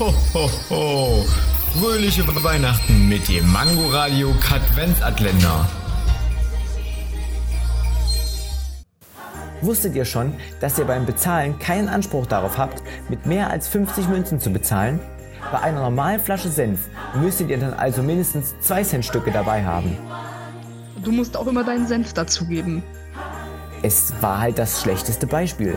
Ho, ho, ho. Fröhliche Weihnachten mit dem Mangoradio Katwenzatländer. Wusstet ihr schon, dass ihr beim Bezahlen keinen Anspruch darauf habt, mit mehr als 50 Münzen zu bezahlen? Bei einer normalen Flasche Senf müsstet ihr dann also mindestens 2 Cent Stücke dabei haben. Du musst auch immer deinen Senf dazugeben. Es war halt das schlechteste Beispiel.